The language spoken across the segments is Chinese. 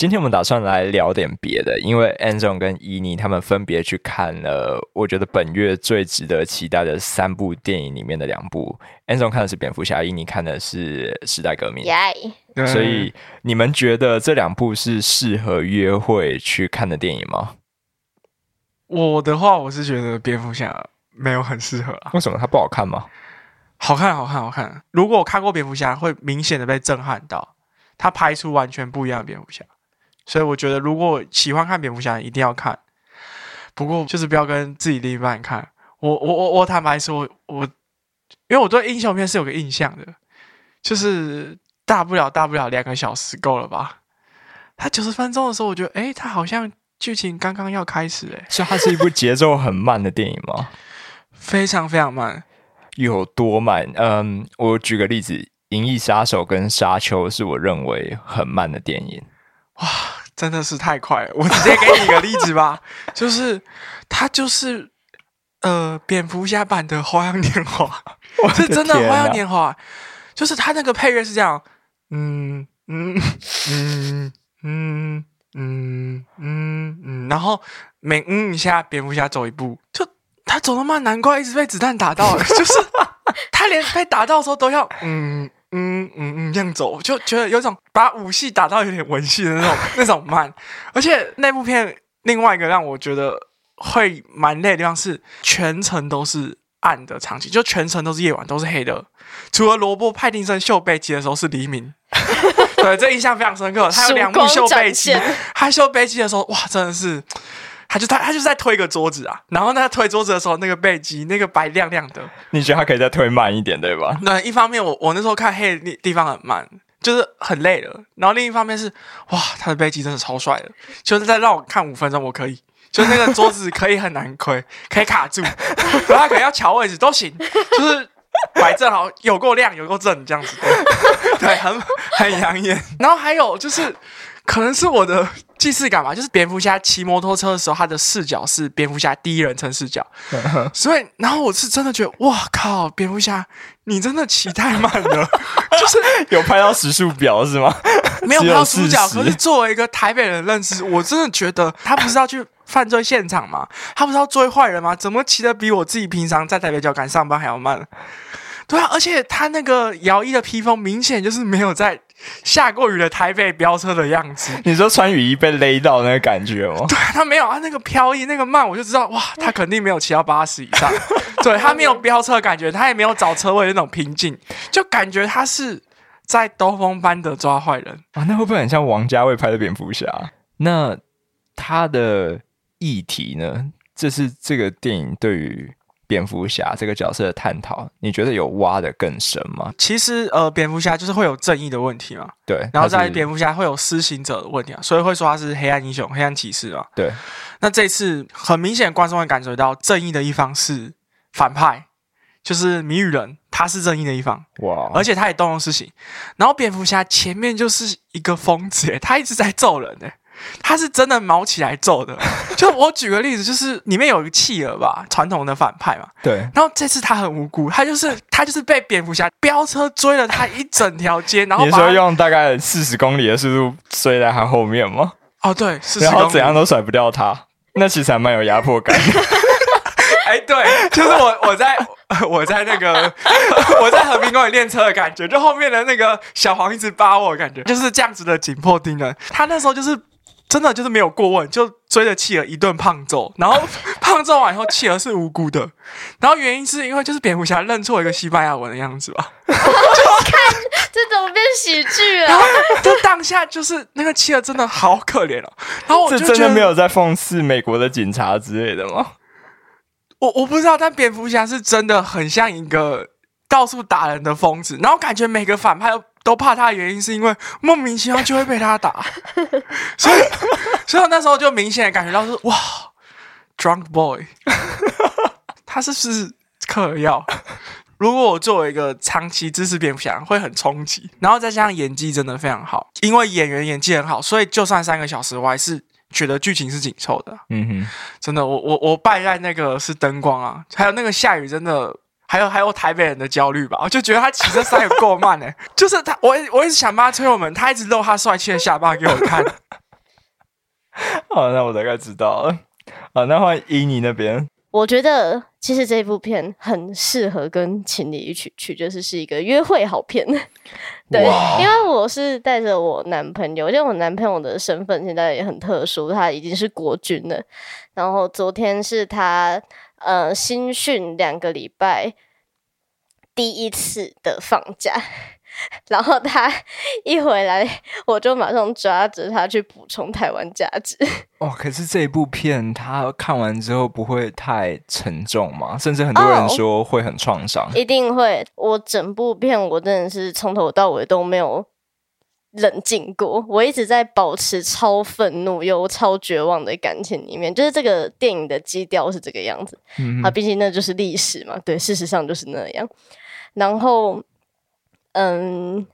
今天我们打算来聊点别的，因为 Anson 跟伊妮他们分别去看了，我觉得本月最值得期待的三部电影里面的两部。Anson 看的是蝙蝠侠，伊妮看的是时代革命。耶！所以你们觉得这两部是适合约会去看的电影吗？我的话，我是觉得蝙蝠侠没有很适合啊。为什么它不好看吗？好看，好看，好看。如果我看过蝙蝠侠，会明显的被震撼到，他拍出完全不一样的蝙蝠侠。所以我觉得，如果喜欢看蝙蝠侠，一定要看。不过就是不要跟自己另一半看。我我我我坦白说，我因为我对英雄片是有个印象的，就是大不了大不了两个小时够了吧。他九十分钟的时候，我觉得，哎，他好像剧情刚刚要开始，哎，所以它是一部节奏很慢的电影吗？非常非常慢，有多慢？嗯，我举个例子，《银翼杀手》跟《沙丘》是我认为很慢的电影。哇！真的是太快了，我直接给你一个例子吧，就是他就是呃蝙蝠侠版的《花样年华》，是真的《花样年华》，就是他那个配乐是这样，嗯嗯嗯嗯嗯嗯嗯，然后每嗯一下蝙蝠侠走一步，就他走那么慢，难怪一直被子弹打到，就是他连被打到的时候都要嗯。嗯嗯嗯，这样走就觉得有种把武戏打到有点文戏的那种那种慢，而且那部片另外一个让我觉得会蛮累的地方是全程都是暗的场景，就全程都是夜晚，都是黑的，除了罗伯·派丁森秀背肌的时候是黎明。对，这印象非常深刻。他有两幕秀背肌，他秀背肌的时候，哇，真的是。他就他他就是在推个桌子啊，然后他推桌子的时候，那个背肌那个白亮亮的，你觉得他可以再推慢一点，对吧？那一方面，我我那时候看黑的地方很慢，就是很累了。然后另一方面是，哇，他的背肌真的超帅的，就是再让我看五分钟，我可以，就那个桌子可以很难推，可以卡住，然后可能要调位置都行，就是摆正好，有够亮，有够正这样子，对，很很养眼。然后还有就是。可能是我的既视感嘛，就是蝙蝠侠骑摩托车的时候，他的视角是蝙蝠侠第一人称视角，所以，然后我是真的觉得，哇靠，蝙蝠侠，你真的骑太慢了，就是有拍到时速表是吗？没有拍到时速表，可是作为一个台北人认识，我真的觉得他不是要去犯罪现场吗？他不是要追坏人吗？怎么骑的比我自己平常在台北脚赶上班还要慢？对啊，而且他那个摇曳的披风，明显就是没有在下过雨的台北飙车的样子。你说穿雨衣被勒到那个感觉吗？对他没有啊，那个飘逸那个慢，我就知道哇，他肯定没有骑到八十以上。对他没有飙车感觉，他也没有找车位那种平静，就感觉他是在兜风般的抓坏人啊。那会不会很像王家卫拍的蝙蝠侠？那他的议题呢？这是这个电影对于。蝙蝠侠这个角色的探讨，你觉得有挖的更深吗？其实，呃，蝙蝠侠就是会有正义的问题嘛，对。然后在蝙蝠侠会有施行者的问题啊，所以会说他是黑暗英雄、黑暗骑士嘛。对。那这次很明显，观众会感觉到正义的一方是反派，就是谜语人，他是正义的一方哇，而且他也动用私刑。然后蝙蝠侠前面就是一个疯子，他一直在揍人诶。他是真的毛起来揍的，就我举个例子，就是里面有一个企鹅吧，传统的反派嘛。对。然后这次他很无辜，他就是他就是被蝙蝠侠飙车追了他一整条街，然后你说用大概四十公里的速度追在他后面吗？哦，对，然后怎样都甩不掉他，那其实还蛮有压迫感。哎，对，就是我我在 我在那个我在和平公园练车的感觉，就后面的那个小黄一直扒我，感觉就是这样子的紧迫盯人。他那时候就是。真的就是没有过问，就追着企鹅一顿胖揍，然后 胖揍完以后，企鹅是无辜的，然后原因是因为就是蝙蝠侠认错一个西班牙文的样子吧。我看这怎么变喜剧了？就当下就是那个企鹅真的好可怜哦。然后我就真的没有在讽刺美国的警察之类的吗？我我不知道，但蝙蝠侠是真的很像一个到处打人的疯子，然后感觉每个反派都。都怕他的原因是因为莫名其妙就会被他打，所以，所以我那时候就明显感觉到是哇，drunk boy，他是不是嗑药？如果我作为一个长期支持蝙蝠侠，会很冲击。然后再加上演技真的非常好，因为演员演技很好，所以就算三个小时，我还是觉得剧情是紧凑的。嗯哼，真的，我我我败在那个是灯光啊，还有那个下雨，真的。还有还有台北人的焦虑吧，我就觉得他骑车塞有够慢哎，就是他，我我一直想帮他推我们，他一直露他帅气的下巴给我看，好，那我大概知道了。好，那换依你那边。我觉得其实这部片很适合跟情侣一起去，就是是一个约会好片。对，因为我是带着我男朋友，因为我男朋友的身份现在也很特殊，他已经是国军了。然后昨天是他呃新训两个礼拜第一次的放假。然后他 一回来，我就马上抓着他去补充台湾价值。哦，可是这一部片他看完之后不会太沉重吗？甚至很多人说会很创伤。一定会。我整部片我真的是从头到尾都没有冷静过，我一直在保持超愤怒又超绝望的感情里面。就是这个电影的基调是这个样子。嗯，啊，毕竟那就是历史嘛。对，事实上就是那样。然后。嗯，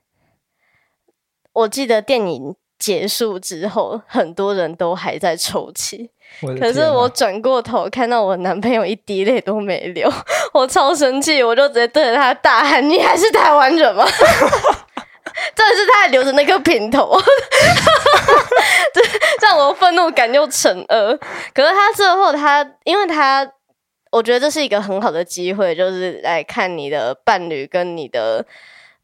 我记得电影结束之后，很多人都还在抽泣。可是我转过头看到我男朋友一滴泪都没流，我超生气，我就直接对着他大喊：“你还是台湾人吗？” 真的是他留着那个平头，这让我愤怒感又乘二。可是他最后，他因为他，我觉得这是一个很好的机会，就是来看你的伴侣跟你的。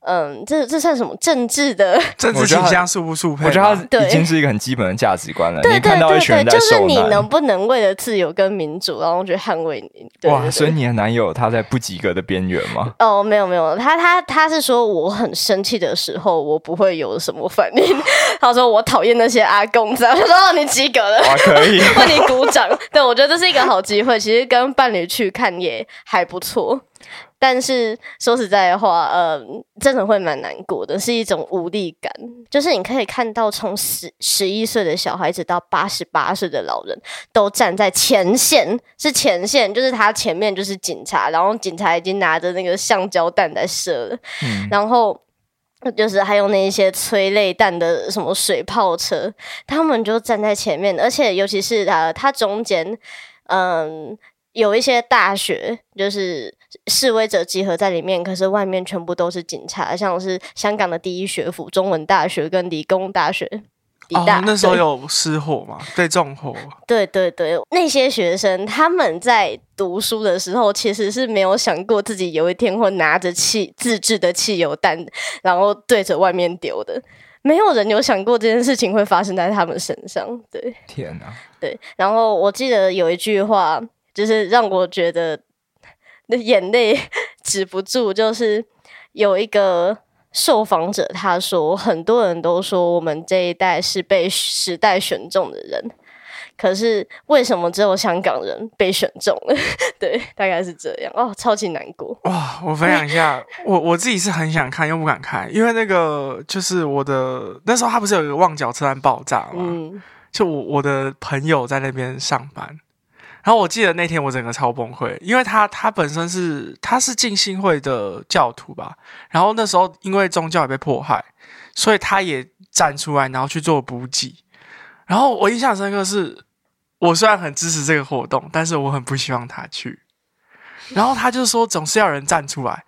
嗯，这这算什么政治的 政治倾向速不速配？我觉得他已经是一个很基本的价值观了。你看到一群人在就是你能不能为了自由跟民主，然后去捍卫你？哇，所以你的男友他在不及格的边缘吗？哦，没有没有，他他他是说我很生气的时候，我不会有什么反应。他说我讨厌那些阿公子，我说哦，你及格了，可以 为你鼓掌。对，我觉得这是一个好机会，其实跟伴侣去看也还不错。但是说实在的话，呃，真的会蛮难过的，是一种无力感。就是你可以看到，从十十一岁的小孩子到八十八岁的老人，都站在前线，是前线，就是他前面就是警察，然后警察已经拿着那个橡胶弹在射了，然后就是还有那一些催泪弹的什么水炮车，他们就站在前面，而且尤其是他，他中间，嗯。有一些大学就是示威者集合在里面，可是外面全部都是警察，像是香港的第一学府中文大学跟理工大学。哦，那时候有失火吗？被纵火。对对对，那些学生他们在读书的时候，其实是没有想过自己有一天会拿着汽自制的汽油弹，然后对着外面丢的。没有人有想过这件事情会发生在他们身上。对，天哪！对，然后我记得有一句话。就是让我觉得那眼泪 止不住。就是有一个受访者他说，很多人都说我们这一代是被时代选中的人，可是为什么只有香港人被选中了？对，大概是这样。哦，超级难过。哇，我分享一下，我我自己是很想看又不敢看，因为那个就是我的那时候他不是有一个旺角车站爆炸吗？嗯，就我我的朋友在那边上班。然后我记得那天我整个超崩溃，因为他他本身是他是浸信会的教徒吧，然后那时候因为宗教也被迫害，所以他也站出来，然后去做补给。然后我印象深刻是，我虽然很支持这个活动，但是我很不希望他去。然后他就说总是要人站出来，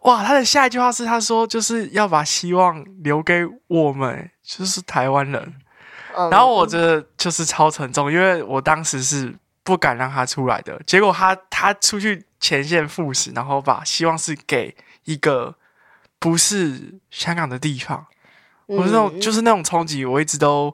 哇！他的下一句话是他说就是要把希望留给我们，就是台湾人。然后我觉得就是超沉重，因为我当时是。不敢让他出来的结果，他他出去前线赴死，然后把希望是给一个不是香港的地方。我那种就是那种冲击，我一直都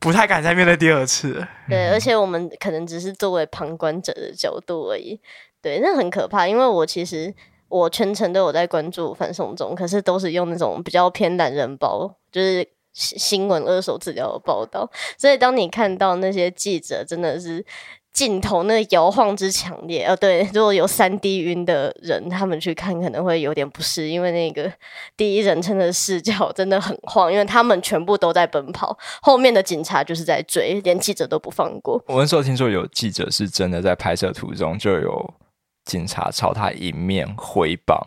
不太敢再面对第二次。对，而且我们可能只是作为旁观者的角度而已。对，那很可怕，因为我其实我全程都有在关注反送中，可是都是用那种比较偏懒人包，就是。新闻二手资料的报道，所以当你看到那些记者真的是镜头那摇晃之强烈，呃，对，如果有三 D 晕的人，他们去看可能会有点不适，因为那个第一人称的视角 真的很晃，因为他们全部都在奔跑，后面的警察就是在追，连记者都不放过。我那时候听说有记者是真的在拍摄途中就有警察朝他迎面挥棒。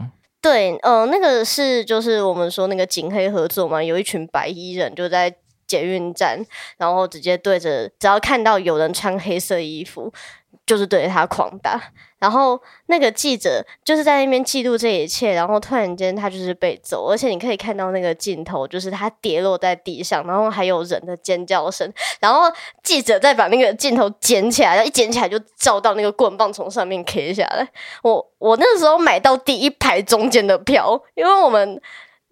对，呃，那个是就是我们说那个警黑合作嘛，有一群白衣人就在捷运站，然后直接对着，只要看到有人穿黑色衣服，就是对着他狂打。然后那个记者就是在那边记录这一切，然后突然间他就是被揍，而且你可以看到那个镜头，就是他跌落在地上，然后还有人的尖叫声，然后记者再把那个镜头捡起来，然后一捡起来就照到那个棍棒从上面 K 下来。我我那时候买到第一排中间的票，因为我们。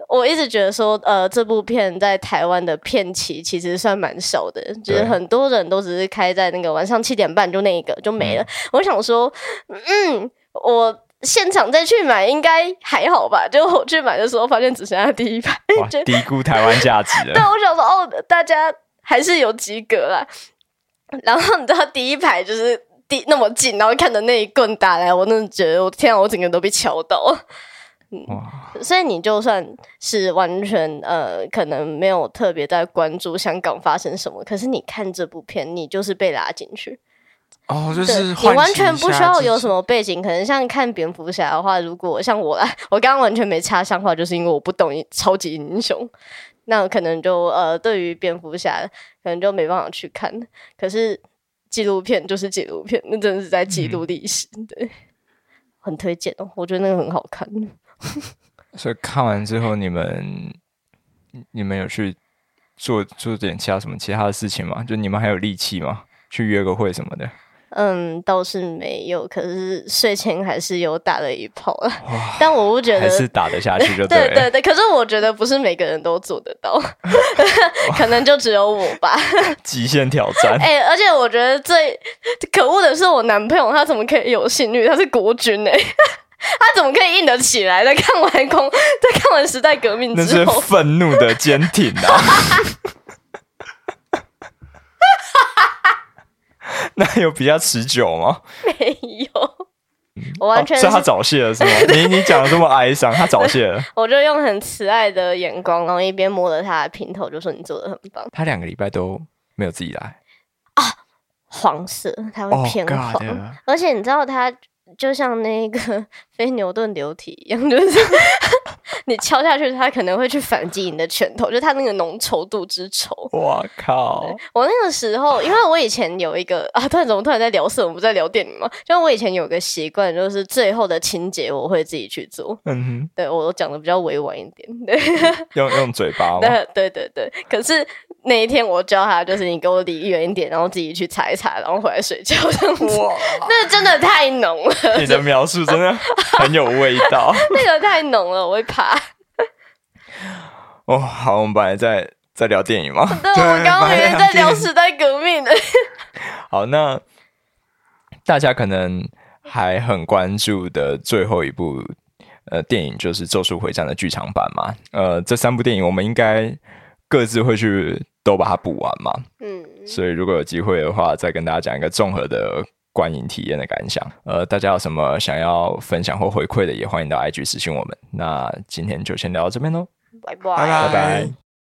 我一直觉得说，呃，这部片在台湾的片期其实算蛮少的，就是很多人都只是开在那个晚上七点半就那一个就没了。我想说，嗯，我现场再去买应该还好吧？就我去买的时候发现只剩下第一排，低估台湾价值了。对，我想说，哦，大家还是有及格啦。然后你知道第一排就是第那么近，然后看着那一棍打来，我真的觉得我天啊，我整个人都被敲到。哇！所以你就算是完全呃，可能没有特别在关注香港发生什么，可是你看这部片，你就是被拉进去。哦，就是你完全不需要有什么背景，可能像看蝙蝠侠的话，如果像我来，我刚刚完全没插上话，就是因为我不懂超级英雄，那可能就呃，对于蝙蝠侠可能就没办法去看。可是纪录片就是纪录片，那真的是在记录历史，对，很推荐哦，我觉得那个很好看。所以看完之后，你们你们有去做做点其他什么其他的事情吗？就你们还有力气吗？去约个会什么的？嗯，倒是没有，可是睡前还是有打了一炮了。但我不觉得还是打得下去就 对对对。可是我觉得不是每个人都做得到，可能就只有我吧。极限挑战。哎，而且我觉得最可恶的是我男朋友，他怎么可以有性欲？他是国军哎。他怎么可以硬得起来？在看完空，在看完时代革命之后，那是愤怒的坚挺啊！那有比较持久吗？没有，我完全是他早泄了，是吗？你你讲的这么哀伤，他早泄了。我就用很慈爱的眼光，然后一边摸着他的平头，就说：“你做的很棒。”他两个礼拜都没有自己来啊，黄色，他会偏黄，而且你知道他。就像那个 非牛顿流体一样，就是 你敲下去，它可能会去反击你的拳头，就它那个浓稠度之稠。我靠！我那个时候，因为我以前有一个啊，突然怎么突然在聊色？我们不在聊电影吗？就我以前有个习惯，就是最后的清洁我会自己去做。嗯哼，对我讲的比较委婉一点，对，用用嘴巴。对对对对，可是。那一天我教他，就是你给我离远一点，然后自己去擦一擦，然后回来睡觉。哇，那真的太浓了！你的描述真的很有味道。那个太浓了，我会怕。哦，好，我们本来在在聊电影吗？对，我刚刚明明在聊时代革命的。好，那大家可能还很关注的最后一部呃电影就是《咒术回战》的剧场版嘛？呃，这三部电影我们应该各自会去。都把它补完嘛，嗯，所以如果有机会的话，再跟大家讲一个综合的观影体验的感想。呃，大家有什么想要分享或回馈的，也欢迎到 IG 私信我们。那今天就先聊到这边喽，拜拜拜拜。